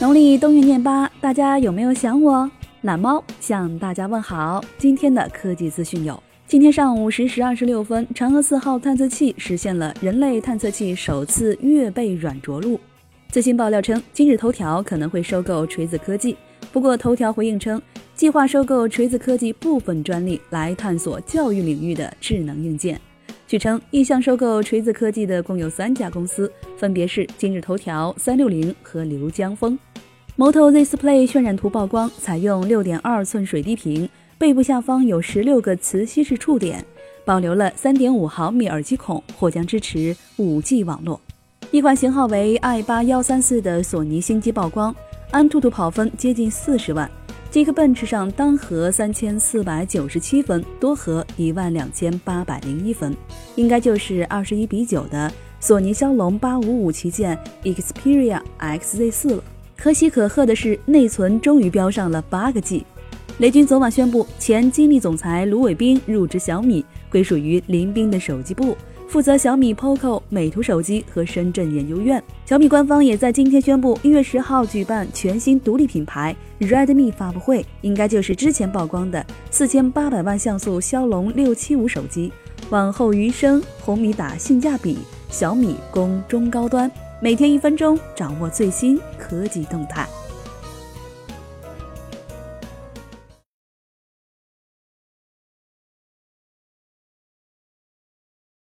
农历冬月廿八，大家有没有想我？懒猫向大家问好。今天的科技资讯有：今天上午十时二十六分，嫦娥四号探测器实现了人类探测器首次月背软着陆。最新爆料称，今日头条可能会收购锤子科技。不过，头条回应称，计划收购锤子科技部分专利来探索教育领域的智能硬件。据称，意向收购锤子科技的共有三家公司，分别是今日头条、三六零和流江枫。Moto Z Play 渲染图曝光，采用六点二寸水滴屏，背部下方有十六个磁吸式触点，保留了三点五毫米耳机孔，或将支持五 G 网络。一款型号为 i 八幺三四的索尼新机曝光，安兔兔跑分接近四十万，Geekbench 上单核三千四百九十七分，多核一万两千八百零一分，应该就是二十一比九的索尼骁龙八五五旗舰 Xperia XZ 四了。可喜可贺的是，内存终于飙上了八个 G。雷军昨晚宣布，前金立总裁卢伟冰入职小米，归属于林斌的手机部，负责小米 POCO、美图手机和深圳研究院。小米官方也在今天宣布，一月十号举办全新独立品牌 Redmi 发布会，应该就是之前曝光的四千八百万像素骁龙六七五手机。往后余生，红米打性价比，小米攻中高端。每天一分钟，掌握最新科技动态。